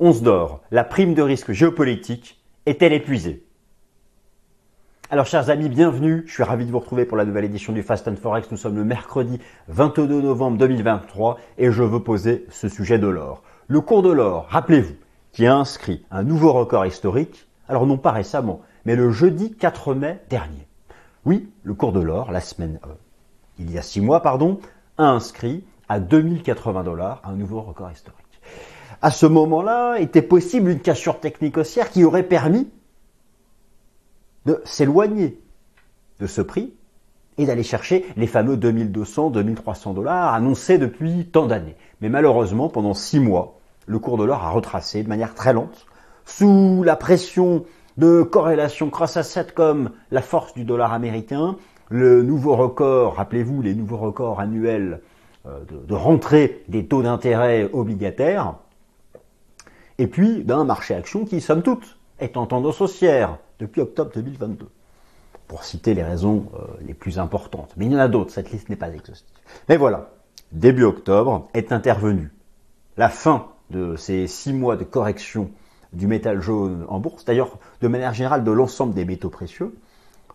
11 d'or, la prime de risque géopolitique est-elle épuisée? Alors chers amis, bienvenue. Je suis ravi de vous retrouver pour la nouvelle édition du Fast and Forex. Nous sommes le mercredi 22 novembre 2023 et je veux poser ce sujet de l'or. Le cours de l'or, rappelez-vous, qui a inscrit un nouveau record historique, alors non pas récemment, mais le jeudi 4 mai dernier. Oui, le cours de l'or, la semaine, euh, il y a six mois, pardon, a inscrit à 2080 dollars un nouveau record historique. À ce moment-là, était possible une cassure technique haussière qui aurait permis de s'éloigner de ce prix et d'aller chercher les fameux 2200, 2300 dollars annoncés depuis tant d'années. Mais malheureusement, pendant six mois, le cours de l'or a retracé de manière très lente, sous la pression de corrélations cross-asset comme la force du dollar américain, le nouveau record, rappelez-vous les nouveaux records annuels euh, de, de rentrée des taux d'intérêt obligataires, et puis d'un marché action qui, somme toute, est en tendance haussière depuis octobre 2022. Pour citer les raisons euh, les plus importantes. Mais il y en a d'autres, cette liste n'est pas exhaustive. Mais voilà, début octobre est intervenu la fin de ces six mois de correction du métal jaune en bourse, d'ailleurs de manière générale de l'ensemble des métaux précieux.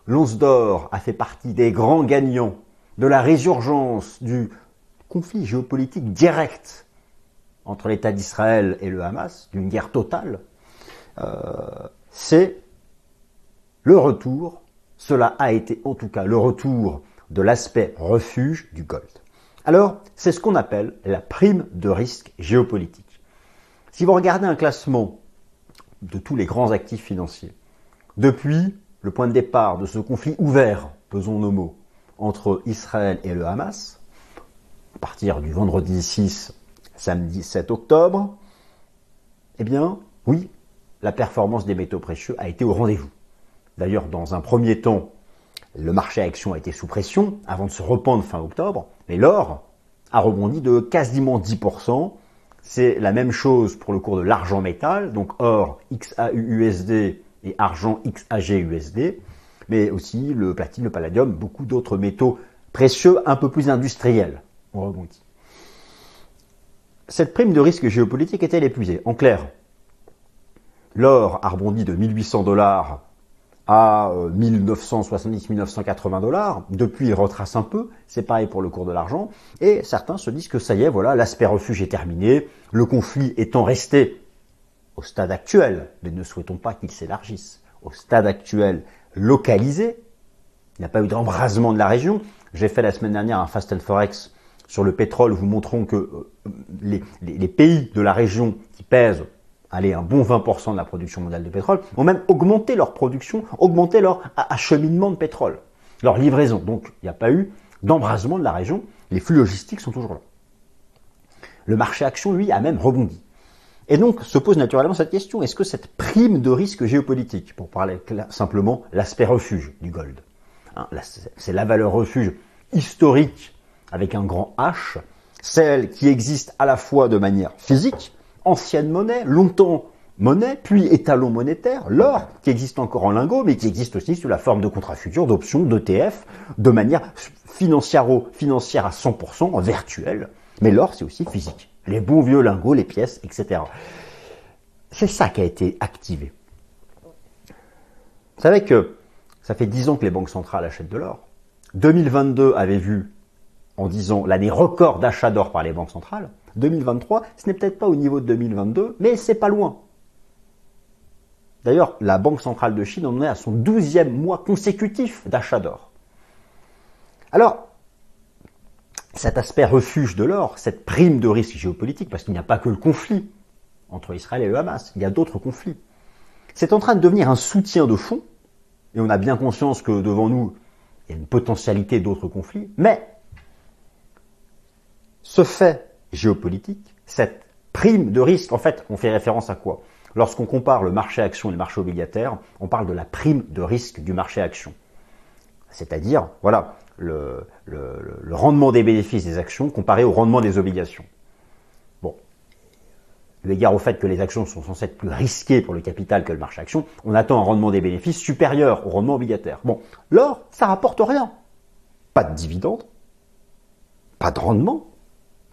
L'once d'or a fait partie des grands gagnants de la résurgence du conflit géopolitique direct entre l'État d'Israël et le Hamas, d'une guerre totale. Euh, c'est le retour, cela a été en tout cas le retour de l'aspect refuge du gold. Alors, c'est ce qu'on appelle la prime de risque géopolitique. Si vous regardez un classement de tous les grands actifs financiers, depuis le point de départ de ce conflit ouvert, pesons nos mots, entre Israël et le Hamas, à partir du vendredi 6, samedi 7 octobre, eh bien, oui, la performance des métaux précieux a été au rendez-vous. D'ailleurs, dans un premier temps, le marché action a été sous pression avant de se rependre fin octobre, mais l'or a rebondi de quasiment 10%. C'est la même chose pour le cours de l'argent métal, donc or XAUUSD et argent XAGUSD, mais aussi le platine, le palladium, beaucoup d'autres métaux précieux un peu plus industriels ont rebondi. Cette prime de risque géopolitique est-elle épuisée En clair, L'or a rebondi de 1800 dollars à 1970-1980 euh, dollars. Depuis, il retrace un peu. C'est pareil pour le cours de l'argent. Et certains se disent que ça y est, voilà, l'aspect refuge est terminé. Le conflit étant resté au stade actuel, mais ne souhaitons pas qu'il s'élargisse, au stade actuel localisé. Il n'y a pas eu d'embrasement de la région. J'ai fait la semaine dernière un Fast and Forex sur le pétrole, vous montrons que euh, les, pays de la région qui pèsent allez, un bon 20% de la production mondiale de pétrole, ont même augmenté leur production, augmenté leur acheminement de pétrole, leur livraison. Donc, il n'y a pas eu d'embrasement de la région. Les flux logistiques sont toujours là. Le marché action, lui, a même rebondi. Et donc se pose naturellement cette question, est-ce que cette prime de risque géopolitique, pour parler simplement l'aspect refuge du gold, hein, c'est la valeur refuge historique avec un grand H, celle qui existe à la fois de manière physique, ancienne monnaie, longtemps monnaie, puis étalon monétaire, l'or, qui existe encore en lingot, mais qui existe aussi sous la forme de contrats futurs, d'options, d'ETF, de manière financière, financière à 100% virtuelle. Mais l'or, c'est aussi physique. Les bons vieux lingots, les pièces, etc. C'est ça qui a été activé. Vous savez que ça fait 10 ans que les banques centrales achètent de l'or. 2022 avait vu, en 10 ans, l'année record d'achat d'or par les banques centrales. 2023, ce n'est peut-être pas au niveau de 2022, mais c'est pas loin. D'ailleurs, la Banque centrale de Chine en est à son douzième mois consécutif d'achat d'or. Alors, cet aspect refuge de l'or, cette prime de risque géopolitique, parce qu'il n'y a pas que le conflit entre Israël et le Hamas, il y a d'autres conflits, c'est en train de devenir un soutien de fond, et on a bien conscience que devant nous, il y a une potentialité d'autres conflits, mais ce fait géopolitique, cette prime de risque, en fait, on fait référence à quoi? Lorsqu'on compare le marché action et le marché obligataire, on parle de la prime de risque du marché action. C'est-à-dire, voilà, le, rendement des bénéfices des actions comparé au rendement des obligations. Bon. L'égard au fait que les actions sont censées être plus risquées pour le capital que le marché action, on attend un rendement des bénéfices supérieur au rendement obligataire. Bon. L'or, ça rapporte rien. Pas de dividende, pas de rendement,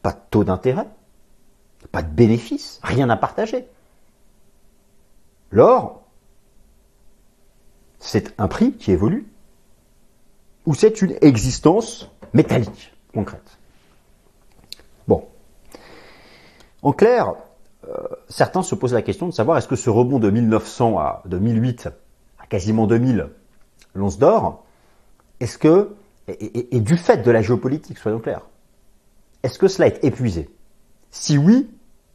pas de taux d'intérêt, pas de bénéfice, rien à partager. L'or, c'est un prix qui évolue ou c'est une existence métallique concrète Bon. En clair, euh, certains se posent la question de savoir est-ce que ce rebond de 1900 à 2008 à quasiment 2000 l'once d'or, est-ce que, et, du fait de la géopolitique, soyons clairs, est-ce que cela est épuisé? Si oui,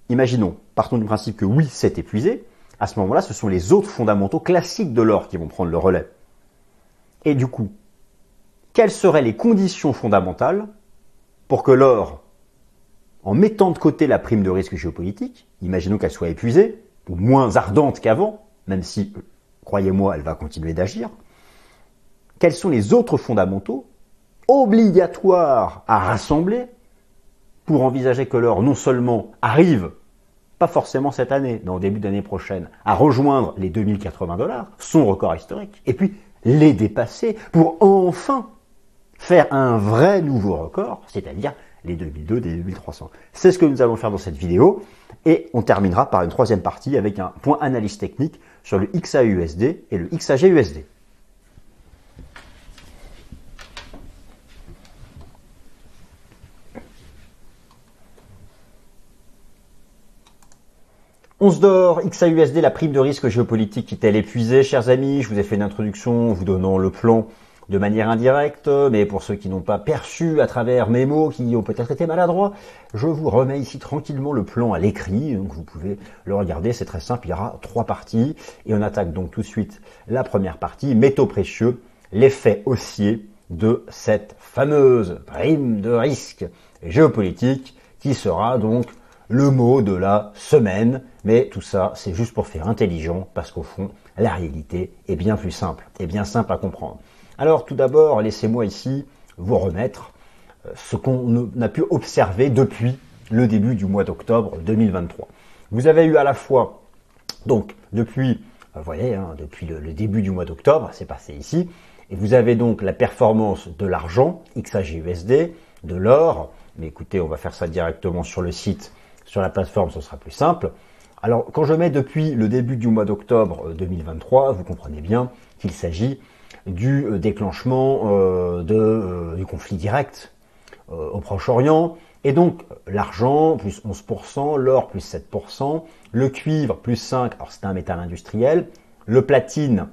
imaginons, partons du principe que oui, c'est épuisé, à ce moment-là, ce sont les autres fondamentaux classiques de l'or qui vont prendre le relais. Et du coup, quelles seraient les conditions fondamentales pour que l'or, en mettant de côté la prime de risque géopolitique, imaginons qu'elle soit épuisée, ou moins ardente qu'avant, même si, croyez-moi, elle va continuer d'agir, quels sont les autres fondamentaux obligatoires à rassembler pour envisager que l'or non seulement arrive, pas forcément cette année, mais au début d'année prochaine, à rejoindre les 2080 dollars, son record historique, et puis les dépasser pour enfin faire un vrai nouveau record, c'est-à-dire les 2002 des 2300. C'est ce que nous allons faire dans cette vidéo, et on terminera par une troisième partie avec un point analyse technique sur le XAUSD et le XAGUSD. Once d'or, XAUSD, la prime de risque géopolitique est-elle épuisée, chers amis? Je vous ai fait une introduction vous donnant le plan de manière indirecte, mais pour ceux qui n'ont pas perçu à travers mes mots, qui ont peut-être été maladroits, je vous remets ici tranquillement le plan à l'écrit, donc vous pouvez le regarder, c'est très simple, il y aura trois parties, et on attaque donc tout de suite la première partie, métaux précieux, l'effet haussier de cette fameuse prime de risque géopolitique, qui sera donc le mot de la semaine, mais tout ça, c'est juste pour faire intelligent, parce qu'au fond, la réalité est bien plus simple, et bien simple à comprendre. Alors tout d'abord, laissez-moi ici vous remettre euh, ce qu'on a pu observer depuis le début du mois d'octobre 2023. Vous avez eu à la fois, donc depuis, voyez, hein, depuis le, début du mois d'octobre, c'est passé ici, et vous avez donc la performance de l'argent, XAGUSD, de l'or, mais écoutez, on va faire ça directement sur le site sur la plateforme, ce sera plus simple. Alors, quand je mets depuis le début du mois d'octobre 2023, euh, vous comprenez bien qu'il s'agit du euh, déclenchement euh, du conflit direct au Proche-Orient. Et donc, l'argent, plus 11%, l'or, plus 7%, le cuivre, plus 5%, alors c'est un métal industriel, le platine,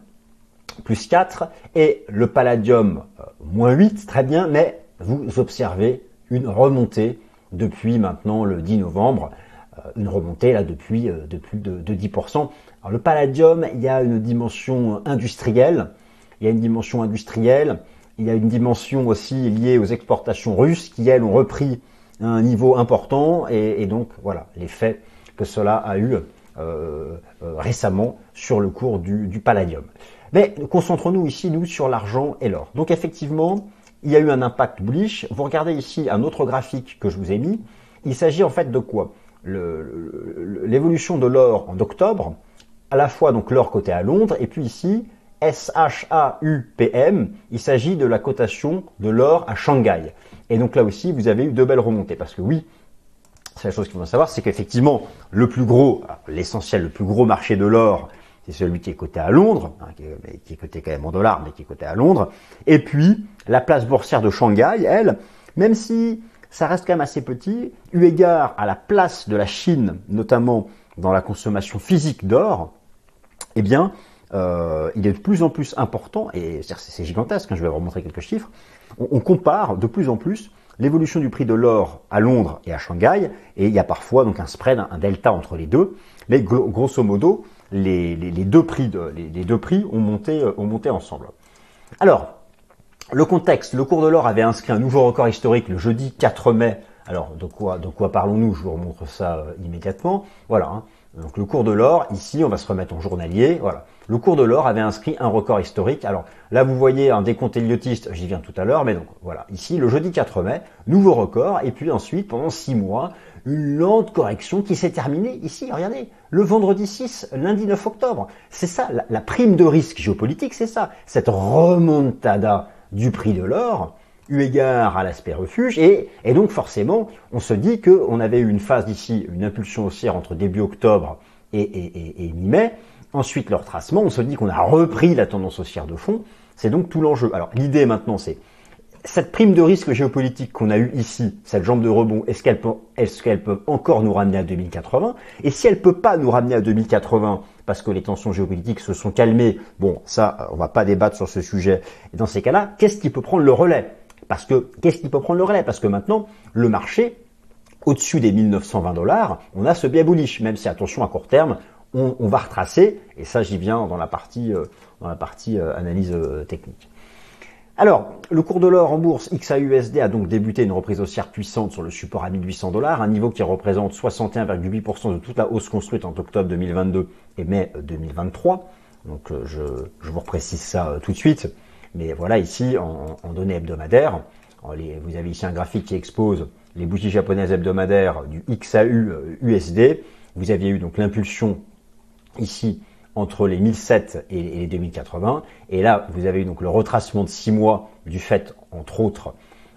plus 4%, et le palladium, moins 8%, très bien, mais vous observez une remontée depuis maintenant le 10 novembre, euh, une remontée là depuis euh, de plus de, 10%. Alors le palladium, il y a une dimension industrielle, il y a une dimension industrielle, il y a une dimension aussi liée aux exportations russes qui elles ont repris un niveau important et, donc voilà l'effet que cela a eu euh, récemment sur le cours du palladium. Mais concentrons-nous ici nous sur l'argent et l'or. Donc effectivement, il y a eu un impact bullish. Vous regardez ici un autre graphique que je vous ai mis. Il s'agit en fait de quoi? L'évolution de l'or en octobre, à la fois donc l'or coté à Londres, et puis ici SHAUPM, il s'agit de la cotation de l'or à Shanghai. Et donc là aussi, vous avez eu deux belles remontées, parce que oui, c'est la chose qu'il faut savoir, c'est qu'effectivement, le plus gros, l'essentiel, le plus gros marché de l'or, c'est celui qui est coté à Londres, hein, qui, est, coté quand même en dollars, mais qui est coté à Londres. Et puis, la place boursière de Shanghai, elle, même si ça reste quand même assez petit, eu égard à la place de la Chine, notamment dans la consommation physique d'or, eh bien, euh, il est de plus en plus important, et c'est gigantesque, hein, je vais vous montrer quelques chiffres, on, on compare de plus en plus l'évolution du prix de l'or à Londres et à Shanghai, et il y a parfois donc un spread, un delta entre les deux, mais grosso modo, les, deux prix ont monté, euh, ont monté ensemble. Alors, le contexte, le cours de l'or avait inscrit un nouveau record historique le jeudi 4 mai. Alors, de quoi, parlons-nous? Je vous remontre ça euh, immédiatement. Voilà. Hein. Donc, le cours de l'or, ici, on va se remettre en journalier. Voilà. Le cours de l'or avait inscrit un record historique. Alors, là, vous voyez un décompte héliotiste, j'y viens tout à l'heure, mais donc, voilà. Ici, le jeudi 4 mai, nouveau record. Et puis ensuite, pendant six mois, une lente correction qui s'est terminée ici, regardez, le vendredi 6, lundi 9 octobre. C'est ça, la, prime de risque géopolitique, c'est ça, cette remontada du prix de l'or, eu égard à l'aspect refuge, et, donc forcément, on se dit qu'on avait eu une phase d'ici, une impulsion haussière entre début octobre et, mi-mai, ensuite le retracement, on se dit qu'on a repris la tendance haussière de fond. C'est donc tout l'enjeu. Alors l'idée maintenant, c'est cette prime de risque géopolitique qu'on a eue ici, cette jambe de rebond, est-ce qu'elle peut, est-ce qu'elle peut encore nous ramener à 2080 Et si elle peut pas nous ramener à 2080 parce que les tensions géopolitiques se sont calmées, bon, ça, on va pas débattre sur ce sujet. Et dans ces cas-là, qu'est-ce qui peut prendre le relais? Parce que qu'est-ce qui peut prendre le relais? Parce que maintenant, le marché, au-dessus des 1920 dollars, on a ce biais bullish, même si attention à court terme, on, va retracer. Et ça, j'y viens dans la partie, euh, dans la partie euh, analyse euh, technique. Alors, le cours de l'or en bourse XAUSD a donc débuté une reprise haussière puissante sur le support à 1800 dollars, un niveau qui représente 61,8% de toute la hausse construite entre octobre 2022 et mai 2023. Donc euh, je, vous reprécise ça euh, tout de suite. Mais voilà, ici, en, données hebdomadaires, vous avez ici un graphique qui expose les boutiques japonaises hebdomadaires du XAU USD. Euh, vous aviez eu donc l'impulsion ici entre les 1007 et les 2080. Et là, vous avez eu donc le retracement de 6 mois du fait, entre autres,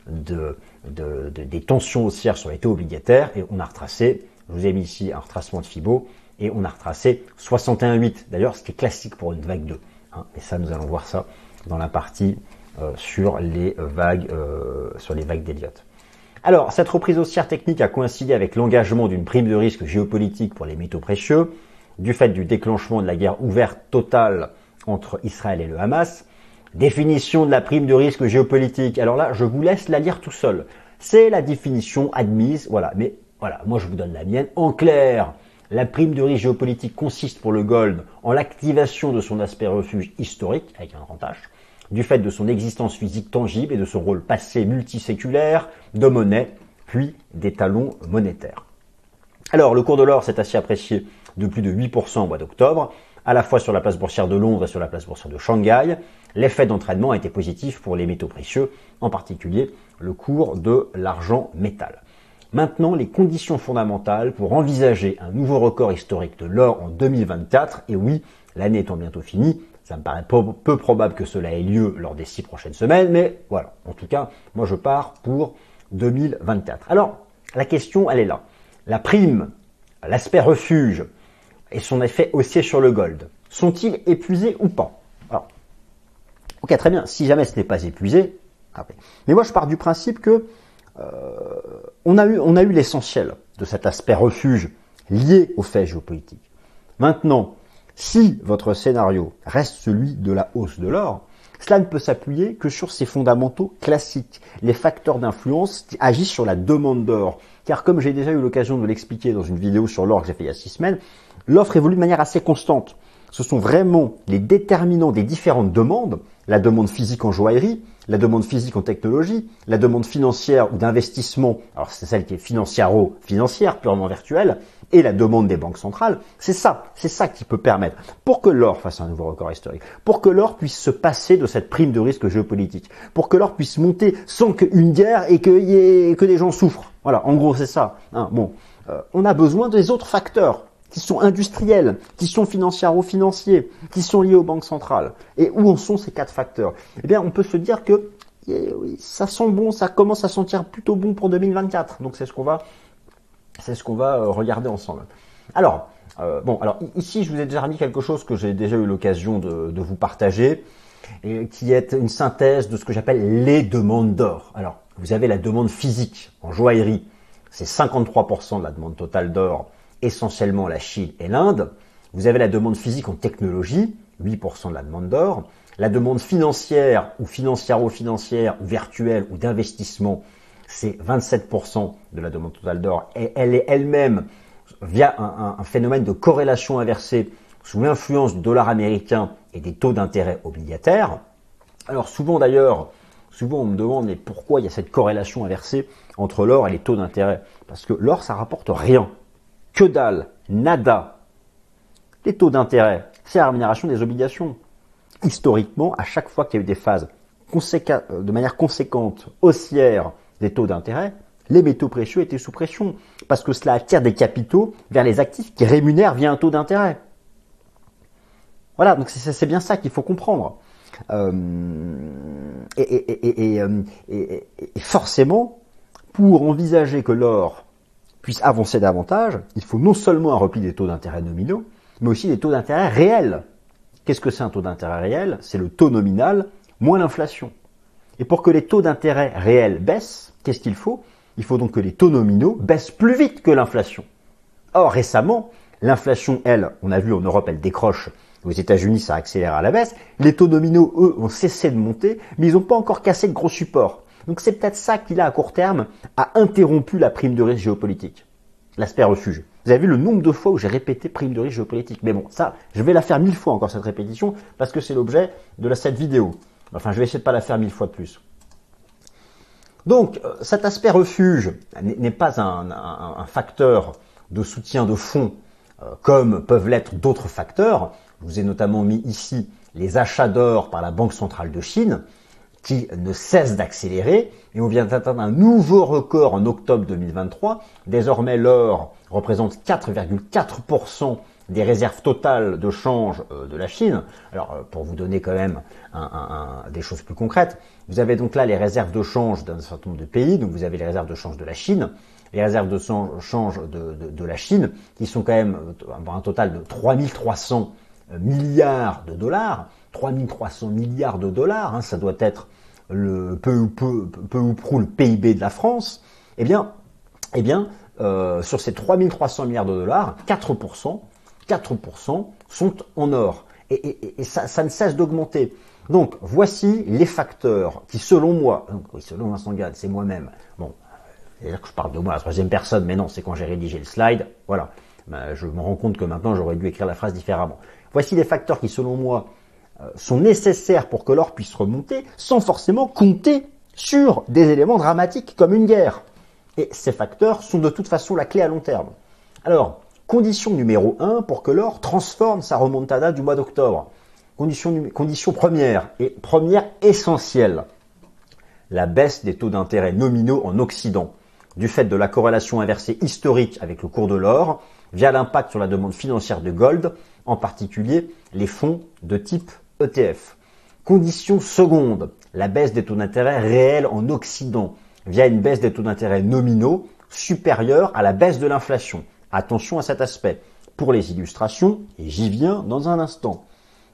de, des tensions haussières sur les taux obligataires. Et on a retracé, je vous ai mis ici un retracement de FIBO, et on a retracé 61,8. D'ailleurs, ce qui est classique pour une vague 2. Hein. Et ça, nous allons voir ça dans la partie euh, sur les vagues, euh, sur les vagues d'Eliott. Alors, cette reprise haussière technique a coïncidé avec l'engagement d'une prime de risque géopolitique pour les métaux précieux du fait du déclenchement de la guerre ouverte totale entre Israël et le Hamas. Définition de la prime de risque géopolitique. Alors là, je vous laisse la lire tout seul. C'est la définition admise, voilà. Mais voilà, moi je vous donne la mienne. En clair, la prime de risque géopolitique consiste pour le gold en l'activation de son aspect refuge historique, avec un grand H, du fait de son existence physique tangible et de son rôle passé multiséculaire de monnaie, puis des talons monétaires. Alors, le cours de l'or s'est assez apprécié de plus de 8% au mois d'octobre, à la fois sur la place boursière de Londres et sur la place boursière de Shanghai. L'effet d'entraînement a été positif pour les métaux précieux, en particulier le cours de l'argent métal. Maintenant, les conditions fondamentales pour envisager un nouveau record historique de l'or en 2024, et oui, l'année étant bientôt finie, ça me paraît peu, probable que cela ait lieu lors des six prochaines semaines, mais voilà, en tout cas, moi je pars pour 2024. Alors, la question, elle est là. La prime, l'aspect refuge, et son effet haussier sur le gold. Sont-ils épuisés ou pas? Alors, ok, très bien. Si jamais ce n'est pas épuisé, mais moi je pars du principe que euh, on a eu, on a eu l'essentiel de cet aspect refuge lié aux faits géopolitiques. Maintenant, si votre scénario reste celui de la hausse de l'or, cela ne peut s'appuyer que sur ces fondamentaux classiques, les facteurs d'influence qui agissent sur la demande d'or. Car comme j'ai déjà eu l'occasion de l'expliquer dans une vidéo sur l'or que j'ai fait il y a six semaines, l'offre évolue de manière assez constante. Ce sont vraiment les déterminants des différentes demandes, la demande physique en joaillerie, la demande physique en technologie, la demande financière ou d'investissement, alors c'est celle qui est financiaro-financière, purement virtuelle, et la demande des banques centrales. C'est ça, c'est ça qui peut permettre, pour que l'or fasse un nouveau record historique, pour que l'or puisse se passer de cette prime de risque géopolitique, pour que l'or puisse monter sans qu'une guerre et qu'il y que des gens souffrent. Voilà, en gros c'est ça. Hein. bon, euh, on a besoin des autres facteurs qui sont industriels, qui sont financiero-financiers, qui sont liés aux banques centrales. Et où en sont ces quatre facteurs? Eh bien, on peut se dire que eh ça sent bon, ça commence à sentir plutôt bon pour 2024. Donc c'est ce qu'on va, c'est ce qu'on va euh, regarder ensemble. Alors, euh, bon, alors ici je vous ai déjà remis quelque chose que j'ai déjà eu l'occasion de, de, vous partager, et qui est une synthèse de ce que j'appelle les demandes d'or. Alors, vous avez la demande physique en joaillerie, c'est 53% de la demande totale d'or essentiellement la Chine et l'Inde. Vous avez la demande physique en technologie, 8% de la demande d'or. La demande financière ou financiaro-financière ou virtuelle ou d'investissement, c'est 27% de la demande totale d'or. Et elle est elle-même, via un, phénomène de corrélation inversée, sous l'influence du dollar américain et des taux d'intérêt obligataires. Alors souvent d'ailleurs, souvent on me demande pourquoi il y a cette corrélation inversée entre l'or et les taux d'intérêt? Parce que l'or, ça rapporte rien que dalle, nada. Les taux d'intérêt, c'est la rémunération des obligations. Historiquement, à chaque fois qu'il y a eu des phases euh, de manière conséquente haussière des taux d'intérêt, les métaux précieux étaient sous pression, parce que cela attire des capitaux vers les actifs qui rémunèrent via un taux d'intérêt. Voilà, donc c'est bien ça qu'il faut comprendre. Euh, euh, et, forcément, pour envisager que l'or puisse avancer davantage, il faut non seulement un repli des taux d'intérêt nominaux, mais aussi des taux d'intérêt réels. Qu'est-ce que c'est un taux d'intérêt réel? C'est le taux nominal moins l'inflation. Et pour que les taux d'intérêt réels baissent, qu'est-ce qu'il faut? Il faut donc que les taux nominaux baissent plus vite que l'inflation. Or, récemment, l'inflation, elle, on a vu en Europe, elle décroche. Aux États-Unis, ça accélère à la baisse. Les taux nominaux, eux, ont cessé de monter, mais ils n'ont pas encore cassé de gros supports. Donc c'est peut-être ça qui, là, à court terme, a interrompu la prime de risque géopolitique. L'aspect refuge. Vous avez vu le nombre de fois où j'ai répété prime de risque géopolitique. Mais bon, ça, je vais la faire mille fois encore cette répétition, parce que c'est l'objet de cette vidéo. Enfin, je vais essayer de pas la faire mille fois de plus. Donc, euh, cet aspect refuge n'est pas un, facteur de soutien de fonds euh, comme peuvent l'être d'autres facteurs. Je vous ai notamment mis ici les achats d'or par la Banque centrale de Chine qui ne cessent d'accélérer et on vient d'atteindre un nouveau record en octobre 2023. Désormais, l'or représente 4,4% des réserves totales de change euh, de la Chine. Alors, euh, pour vous donner quand même des choses plus concrètes, vous avez donc là les réserves de change d'un certain nombre de pays. Donc, vous avez les réserves de change de la Chine, les réserves de change de, la Chine, qui sont quand même euh, un total de 3300 milliards de dollars. 3300 milliards de dollars, hein, ça doit être le peu ou peu, peu ou prou le PIB de la France. Eh bien, eh bien, sur ces 3300 milliards de dollars, 4%, 4% sont en or. Et, ça, ne cesse d'augmenter. Donc, voici les facteurs qui, selon moi, selon Vincent Gad, c'est moi-même. Bon, c'est-à-dire que je parle de moi à la troisième personne, mais non, c'est quand j'ai rédigé le slide. Voilà. Ben, je me rends compte que maintenant, j'aurais dû écrire la phrase différemment. Voici les facteurs qui, selon moi, euh, sont nécessaires pour que l'or puisse remonter, sans forcément compter sur des éléments dramatiques comme une guerre. Et ces facteurs sont de toute façon la clé à long terme. Alors, Condition numéro 1 pour que l'or transforme sa remontada du mois d'octobre. Condition, condition première et première essentielle. La baisse des taux d'intérêt nominaux en Occident, du fait de la corrélation inversée historique avec le cours de l'or, via l'impact sur la demande financière de gold, en particulier les fonds de type ETF. Condition seconde, la baisse des taux d'intérêt réels en Occident, via une baisse des taux d'intérêt nominaux supérieure à la baisse de l'inflation. Attention à cet aspect. Pour les illustrations, et j'y viens dans un instant.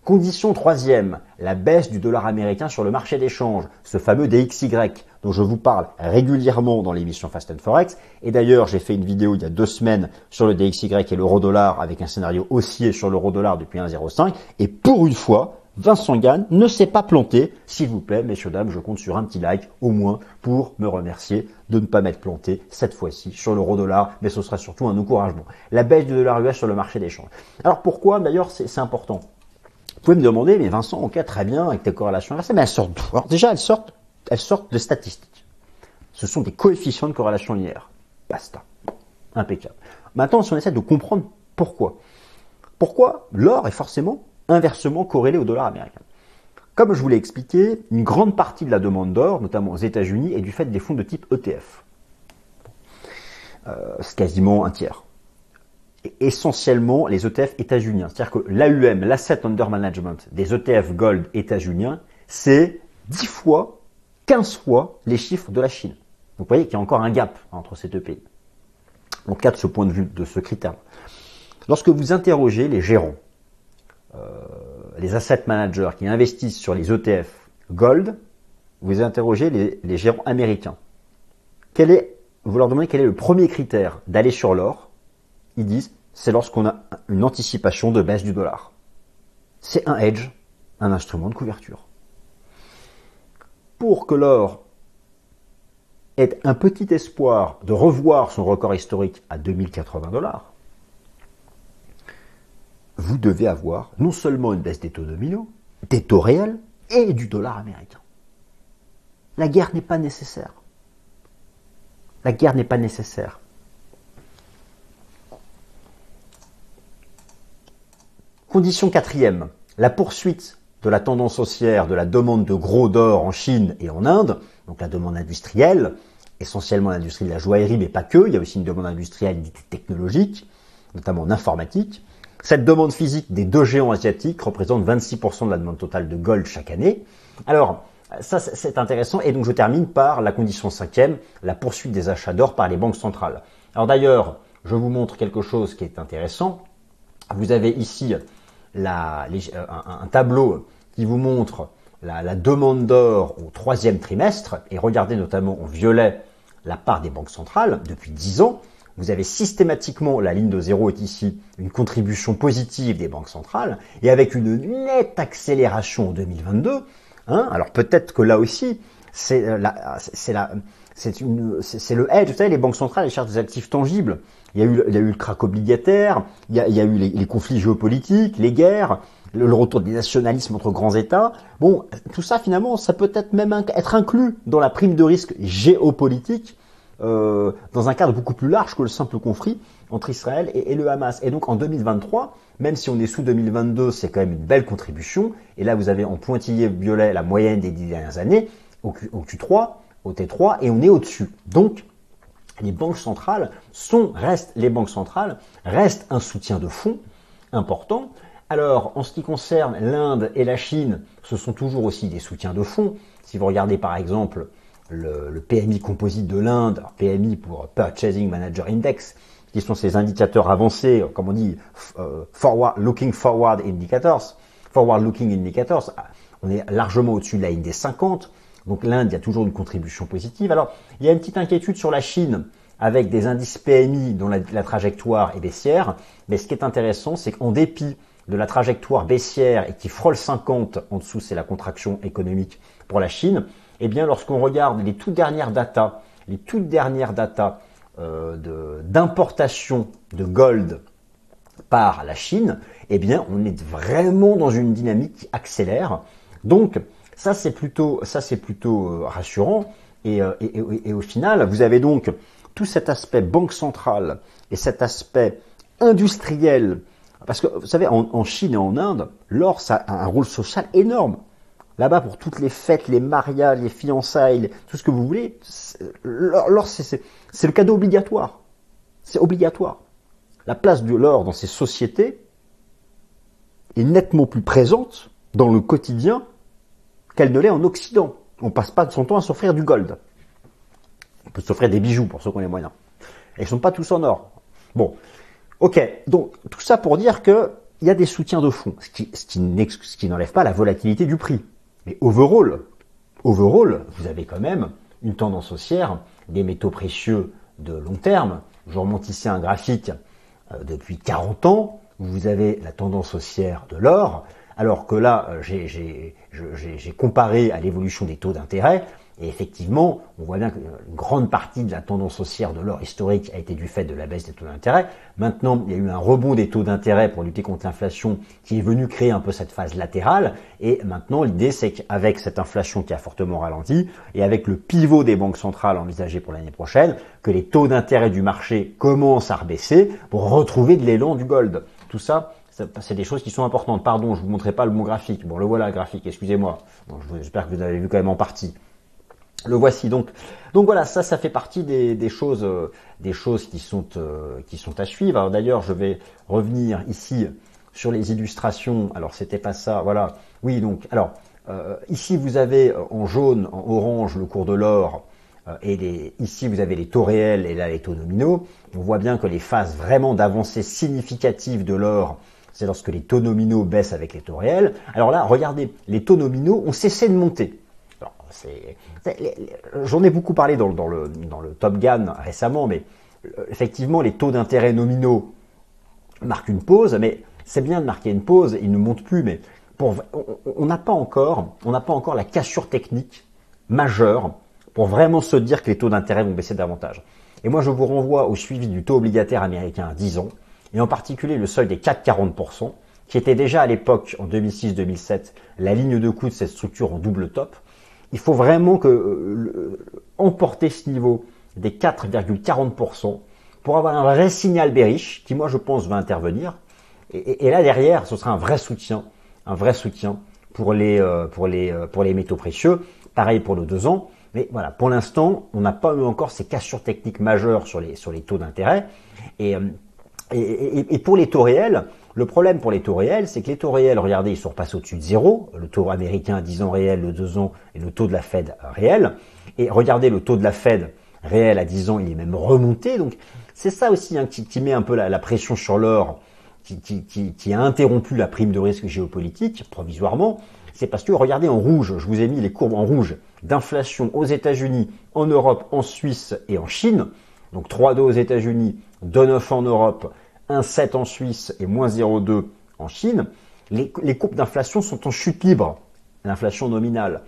Condition troisième, la baisse du dollar américain sur le marché d'échange, ce fameux DXY dont je vous parle régulièrement dans l'émission Fast Forex. Et d'ailleurs, j'ai fait une vidéo il y a deux semaines sur le DXY et l'euro dollar avec un scénario haussier sur l'euro dollar depuis 1,05. Et pour une fois, Vincent Gann ne s'est pas planté. S'il vous plaît, messieurs, dames, je compte sur un petit like au moins pour me remercier de ne pas m'être planté cette fois-ci sur l'euro dollar, mais ce sera surtout un encouragement. La baisse du dollar US sur le marché d'échange. Alors pourquoi? D'ailleurs c'est important Vous pouvez me demander, mais Vincent, ok, très bien avec tes corrélations inversées, mais elles sortent d'où? Alors déjà, elles sortent, elles sortent de statistiques. Ce sont des coefficients de corrélation linéaire. Basta. Impeccable. Maintenant, si on essaie de comprendre pourquoi. Pourquoi l'or est forcément inversement corrélé au dollar américain. Comme je vous l'ai expliqué, une grande partie de la demande d'or, notamment aux États-Unis, est du fait des fonds de type ETF. Euh, c'est quasiment un tiers. Essentiellement les ETF états-uniens. C'est-à-dire que l'AUM, l'Asset Under Management des ETF Gold états-uniens, c'est 10 fois, 15 fois les chiffres de la Chine. Vous voyez qu'il y a encore un gap entre ces deux pays. En cas de ce point de vue, de ce critère. Lorsque vous interrogez les gérants les asset managers qui investissent sur les ETF Gold, vous interrogez les, gérants américains. Quel est, vous leur demandez quel est le premier critère d'aller sur l'or. Ils disent, c'est lorsqu'on a une anticipation de baisse du dollar. C'est un hedge, un instrument de couverture. Pour que l'or ait un petit espoir de revoir son record historique à 2080 dollars, vous devez avoir non seulement une baisse des taux nominaux, des taux réels et du dollar américain. La guerre n'est pas nécessaire. La guerre n'est pas nécessaire. Condition quatrième, la poursuite de la tendance haussière de la demande de gros d'or en Chine et en Inde, donc la demande industrielle, essentiellement l'industrie de la joaillerie, mais pas que, il y a aussi une demande industrielle technologique, notamment en informatique, cette demande physique des deux géants asiatiques représente 26% de la demande totale de gold chaque année. Alors, ça c'est intéressant. Et donc je termine par la condition cinquième, la poursuite des achats d'or par les banques centrales. Alors d'ailleurs, je vous montre quelque chose qui est intéressant. vous avez ici la, un, tableau qui vous montre la, la demande d'or au troisième trimestre, et regardez notamment en violet la part des banques centrales depuis 10 ans. Vous avez systématiquement, la ligne de zéro est ici, une contribution positive des banques centrales, et avec une nette accélération en 2022. Hein, alors peut-être que là aussi, c'est euh, c'est le hedge. Vous savez, les banques centrales, elles cherchent des actifs tangibles. Il y a eu, il y a eu le crack obligataire, il y a, il y a eu les, les, conflits géopolitiques, les guerres, le, retour des nationalismes entre grands États. Bon, tout ça finalement, ça peut être même être inclus dans la prime de risque géopolitique euh, dans un cadre beaucoup plus large que le simple conflit entre Israël et, le Hamas. Et donc en 2023, même si on est sous 2022, c'est quand même une belle contribution. Et là, vous avez en pointillé violet la moyenne des dix dernières années au, Q, au Q3, au T3, et on est au-dessus. Donc les banques centrales sont, restent, les banques centrales restent un soutien de fonds important. Alors, en ce qui concerne l'Inde et la Chine, ce sont toujours aussi des soutiens de fonds. Si vous regardez par exemple le, PMI composite de l'Inde, PMI pour Purchasing Manager Index, qui sont ces indicateurs avancés, comme on dit, euh, forward, looking forward indicators, forward looking indicators, on est largement au-dessus de la ligne des 50. Donc l'Inde, il y a toujours une contribution positive. Alors, il y a une petite inquiétude sur la Chine avec des indices PMI dont la trajectoire est baissière. Mais ce qui est intéressant, c'est qu'en dépit de la trajectoire baissière et qui frôle 50, en dessous c'est la contraction économique pour la Chine, eh bien lorsqu'on regarde les toutes dernières datas, les toutes dernières datas euh, d'importation de, gold par la Chine, eh bien on est vraiment dans une dynamique qui accélère. Donc ça c'est plutôt ça c'est plutôt euh, rassurant. Et, euh, et, et, et, au final vous avez donc tout cet aspect banque centrale et cet aspect industriel. Parce que vous savez en, en Chine et en Inde l'or ça a un rôle social énorme Là-bas, pour toutes les fêtes, les mariages, les fiançailles, tout ce que vous voulez, l'or, c'est le cadeau obligatoire. C'est obligatoire. La place de l'or dans ces sociétés est nettement plus présente dans le quotidien qu'elle ne l'est en Occident. On passe pas son temps à s'offrir du gold. On peut s'offrir des bijoux pour ceux qui ont les moyens. Et ils sont pas tous en or. Bon. Ok. Donc, tout ça pour dire que il y a des soutiens de fonds, ce qui n'enlève pas la volatilité du prix. Mais overall, overall, vous avez quand même une tendance haussière des métaux précieux de long terme. Je remonte ici un graphique euh, depuis 40 ans où vous avez la tendance haussière de l'or, alors que là, euh, j'ai comparé à l'évolution des taux d'intérêt. Et effectivement, on voit bien qu'une grande partie de la tendance haussière de l'or historique a été du fait de la baisse des taux d'intérêt. Maintenant, il y a eu un rebond des taux d'intérêt pour lutter contre l'inflation qui est venu créer un peu cette phase latérale. Et maintenant, l'idée, c'est qu'avec cette inflation qui a fortement ralenti et avec le pivot des banques centrales envisagé pour l'année prochaine, que les taux d'intérêt du marché commencent à rebaisser pour retrouver de l'élan du gold. Tout ça, c'est des choses qui sont importantes. Pardon, je vous montrais pas le bon graphique. Bon, le voilà graphique, excusez-moi. Bon, J'espère que vous avez vu quand même en partie. Le voici donc. Donc voilà, ça, ça fait partie des, choses, euh, des choses qui sont euh, qui sont à suivre. D'ailleurs, je vais revenir ici sur les illustrations. Alors, c'était pas ça. Voilà. Oui, donc, alors euh, ici vous avez en jaune, en orange le cours de l'or. Et ici, vous avez les taux réels et là les taux nominaux. On voit bien que les phases vraiment d'avancée significative de l'or, c'est lorsque les taux nominaux baissent avec les taux réels. Alors là, regardez, les taux nominaux ont cessé de monter. J'en ai beaucoup parlé dans, le, dans le Top Gun récemment, mais euh, effectivement, les taux d'intérêt nominaux marquent une pause, mais c'est bien de marquer une pause, ils ne montent plus, mais on n'a pas encore, on n'a pas encore la cassure technique majeure pour vraiment se dire que les taux d'intérêt vont baisser davantage. Et moi, je vous renvoie au suivi du taux obligataire américain à 10 ans, et en particulier le seuil des 4,40%, qui était déjà à l'époque, en 2006-2007, la ligne de coût de cette structure en double top il faut vraiment que euh, emporter ce niveau des 4,40% pour avoir un vrai signal bearish qui, moi, je pense, va intervenir. Et, là derrière, ce sera un vrai soutien, un vrai soutien pour les euh, pour les euh, pour les métaux précieux. Pareil pour le deux ans. Mais voilà, pour l'instant, on n'a pas encore ces cassures techniques majeures sur les sur les taux d'intérêt. Et, et, et, pour les taux réels, le problème pour les taux réels, c'est que les taux réels, regardez, ils sont repassés au-dessus de zéro. Le taux américain à 10 ans réel, le 2 ans et le taux de la Fed réel. Et regardez, le taux de la Fed réel à 10 ans, il est même remonté. Donc c'est ça aussi hein, qui, met un peu la, pression sur l'or qui, a interrompu la prime de risque géopolitique provisoirement, c'est parce que regardez en rouge, je vous ai mis les courbes en rouge d'inflation aux États-Unis, en Europe, en Suisse et en Chine. Donc 3,2 aux États-Unis, 2,9 en Europe, 1,7 en Suisse et moins 0,2 en Chine. Les, les courbes d'inflation sont en chute libre, l'inflation nominale.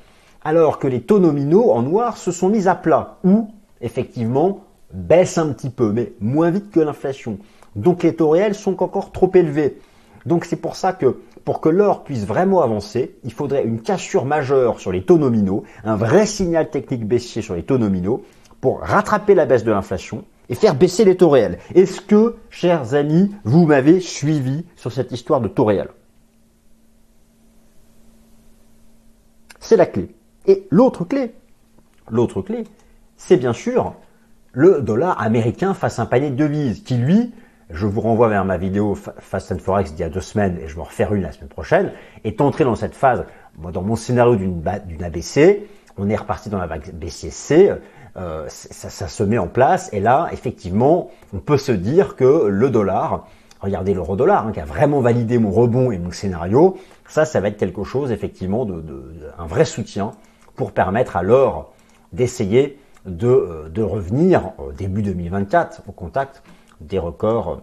Alors que les taux nominaux en noir se sont mis à plat, ou effectivement baissent un petit peu, mais moins vite que l'inflation. Donc les taux réels sont encore trop élevés. Donc c'est pour ça que pour que l'or puisse vraiment avancer, il faudrait une cassure majeure sur les taux nominaux, un vrai signal technique baissier sur les taux nominaux pour rattraper la baisse de l'inflation et faire baisser les taux réels. Est-ce que, chers amis, vous m'avez suivi sur cette histoire de taux réels? C'est la clé. Et l'autre clé, l'autre clé, c'est bien sûr le dollar américain face à un panier de devises qui, lui, je vous renvoie vers ma vidéo Fast and Forex d'il y a deux semaines et je vais en une la semaine prochaine, est entré dans cette phase, dans mon scénario d'une ABC, on est reparti dans la vague BCC, euh, ça, ça, se met en place et là, effectivement, on peut se dire que le dollar, regardez l'euro-dollar, hein, qui a vraiment validé mon rebond et mon scénario, ça, ça va être quelque chose, effectivement, de, de un vrai soutien pour permettre à l'or d'essayer de, euh, de revenir début 2024 au contact des records,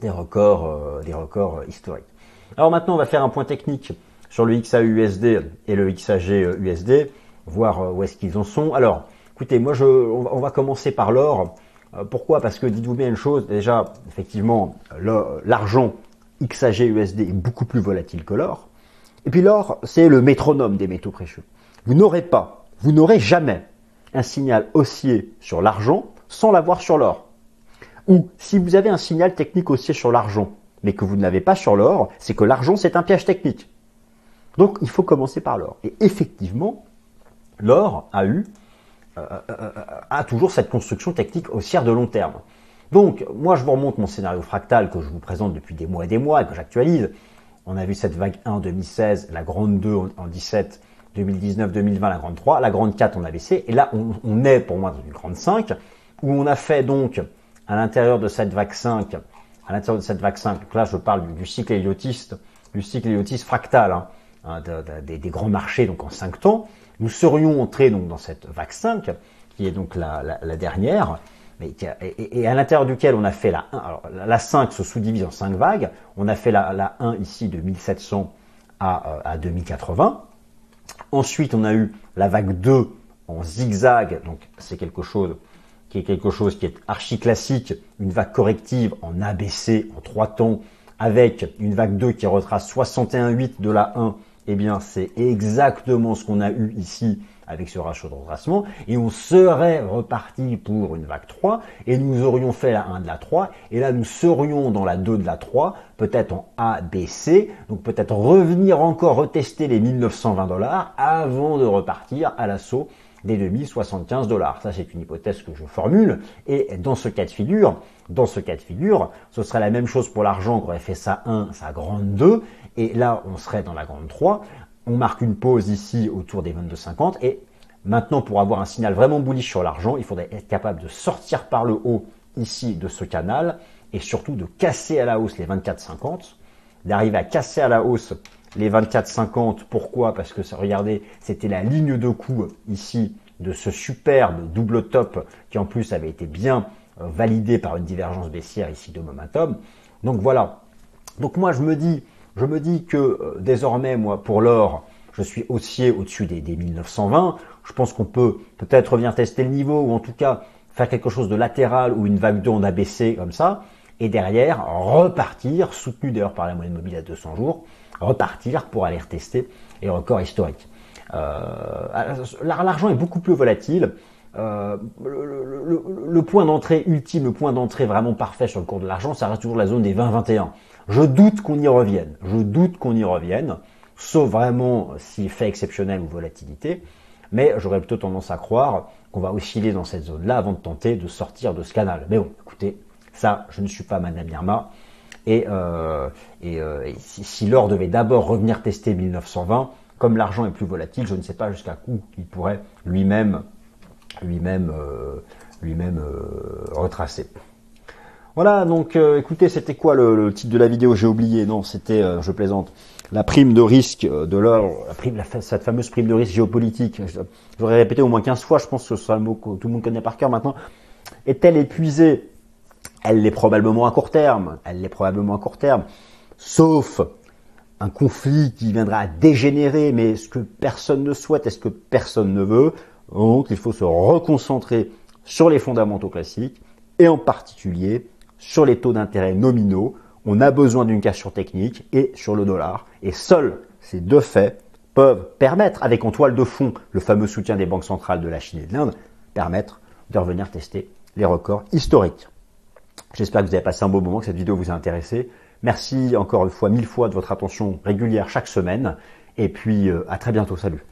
des records, euh, des records historiques. Alors maintenant, on va faire un point technique sur le XAUSD et le XAG USD, voir euh, où est-ce qu'ils en sont. Alors, écoutez, moi, je, on va commencer par l'or. Euh, pourquoi? Parce que dites-vous bien une chose, déjà, effectivement, l'argent XAG USD est beaucoup plus volatile que l'or. Et puis l'or, c'est le métronome des métaux précieux. Vous n'aurez pas, vous n'aurez jamais un signal haussier sur l'argent sans l'avoir sur l'or. Ou si vous avez un signal technique haussier sur l'argent, mais que vous ne l'avez pas sur l'or, c'est que l'argent c'est un piège technique. Donc il faut commencer par l'or. Et effectivement, l'or a eu a toujours cette construction technique haussière de long terme. Donc moi je vous remonte mon scénario fractal que je vous présente depuis des mois et des mois et que j'actualise. On a vu cette vague 1 en 2016, la grande 2 en 17, 2019, 2020, la grande 3, la grande 4 on a baissé, et là on, est pour moi dans une grande 5, où on a fait donc à l'intérieur de cette vague 5, à l'intérieur de cette vague 5, donc là je parle du, cycle héliotiste, du cycle héliotiste fractal, hein, hein des, grands marchés donc en 5 temps, nous serions entrés donc dans cette vague 5, qui est donc la, dernière, et, à l'intérieur duquel on a fait la 1, alors la 5 se sous-divise en 5 vagues, on a fait la, la 1 ici de 1700 à, à 2080, ensuite on a eu la vague 2 en zigzag, donc c'est quelque chose qui est quelque chose qui est archi classique, une vague corrective en ABC en trois temps, avec une vague 2 qui retrace 61,8 de la 1, eh bien c'est exactement ce qu'on a eu ici avec ce ratio de retracement, et on serait reparti pour une vague 3, et nous aurions fait la 1 de la 3, et là nous serions dans la 2 de la 3, peut-être en ABC, donc peut-être revenir encore retester les 1920 dollars avant de repartir à l'assaut des 2075 dollars. Ça, c'est une hypothèse que je formule. Et dans ce cas de figure, dans ce cas de figure, ce serait la même chose pour l'argent qu'on aurait fait ça 1, ça grande 2. Et là, on serait dans la grande 3. On marque une pause ici autour des 22,50 et maintenant, pour avoir un signal vraiment bullish sur l'argent, il faudrait être capable de sortir par le haut ici de ce canal et surtout de casser à la hausse les 24,50, d'arriver à casser à la hausse les 24,50. Pourquoi? Parce que regardez, c'était la ligne de coup ici de ce superbe double top qui en plus avait été bien euh, validé par une divergence baissière ici de momentum. Donc voilà. Donc moi je me dis, je me dis que euh, désormais moi pour l'or, je suis haussier au-dessus des, des 1920. Je pense qu'on peut peut-être venir tester le niveau ou en tout cas faire quelque chose de latéral ou une vague 2 en ABC comme ça. Et derrière, repartir, soutenu d'ailleurs par la moyenne mobile à 200 jours, repartir pour aller retester les records historiques. Euh, L'argent est beaucoup plus volatile. Euh, le, point d'entrée ultime, le point d'entrée vraiment parfait sur le cours de l'argent, ça reste toujours la zone des 20-21. Je doute qu'on y revienne. Je doute qu'on y revienne, sauf vraiment si fait exceptionnel ou volatilité. Mais j'aurais plutôt tendance à croire qu'on va osciller dans cette zone-là avant de tenter de sortir de ce canal. Mais bon, écoutez, ça, je ne suis pas Madame Irma. Et, euh, euh, si, l'or devait d'abord revenir tester 1920, comme l'argent est plus volatile, je ne sais pas jusqu'à où il pourrait lui-même lui-même euh, lui-même retracer. Voilà, donc euh, écoutez, c'était quoi le, titre de la vidéo? J'ai oublié. Non, c'était, euh, je plaisante, la prime de risque de l'or, la prime, cette fameuse prime de risque géopolitique. J'aurais répété au moins 15 fois, je pense que ce sera un mot que tout le monde connaît par cœur maintenant. Est-elle épuisée? Elle l'est probablement à court terme. Elle l'est probablement à court terme. Sauf un conflit qui viendra à dégénérer, mais ce que personne ne souhaite? Et ce que personne ne veut? Donc il faut se reconcentrer sur les fondamentaux classiques et en particulier sur les taux d'intérêt nominaux. On a besoin d'une cassure technique et sur le dollar. Et seuls ces deux faits peuvent permettre, avec en toile de fond le fameux soutien des banques centrales de la Chine et de l'Inde, permettre de revenir tester les records historiques. J'espère que vous avez passé un beau moment, que cette vidéo vous a intéressé. Merci encore une fois, mille fois de votre attention régulière chaque semaine. Et puis euh, à très bientôt. Salut.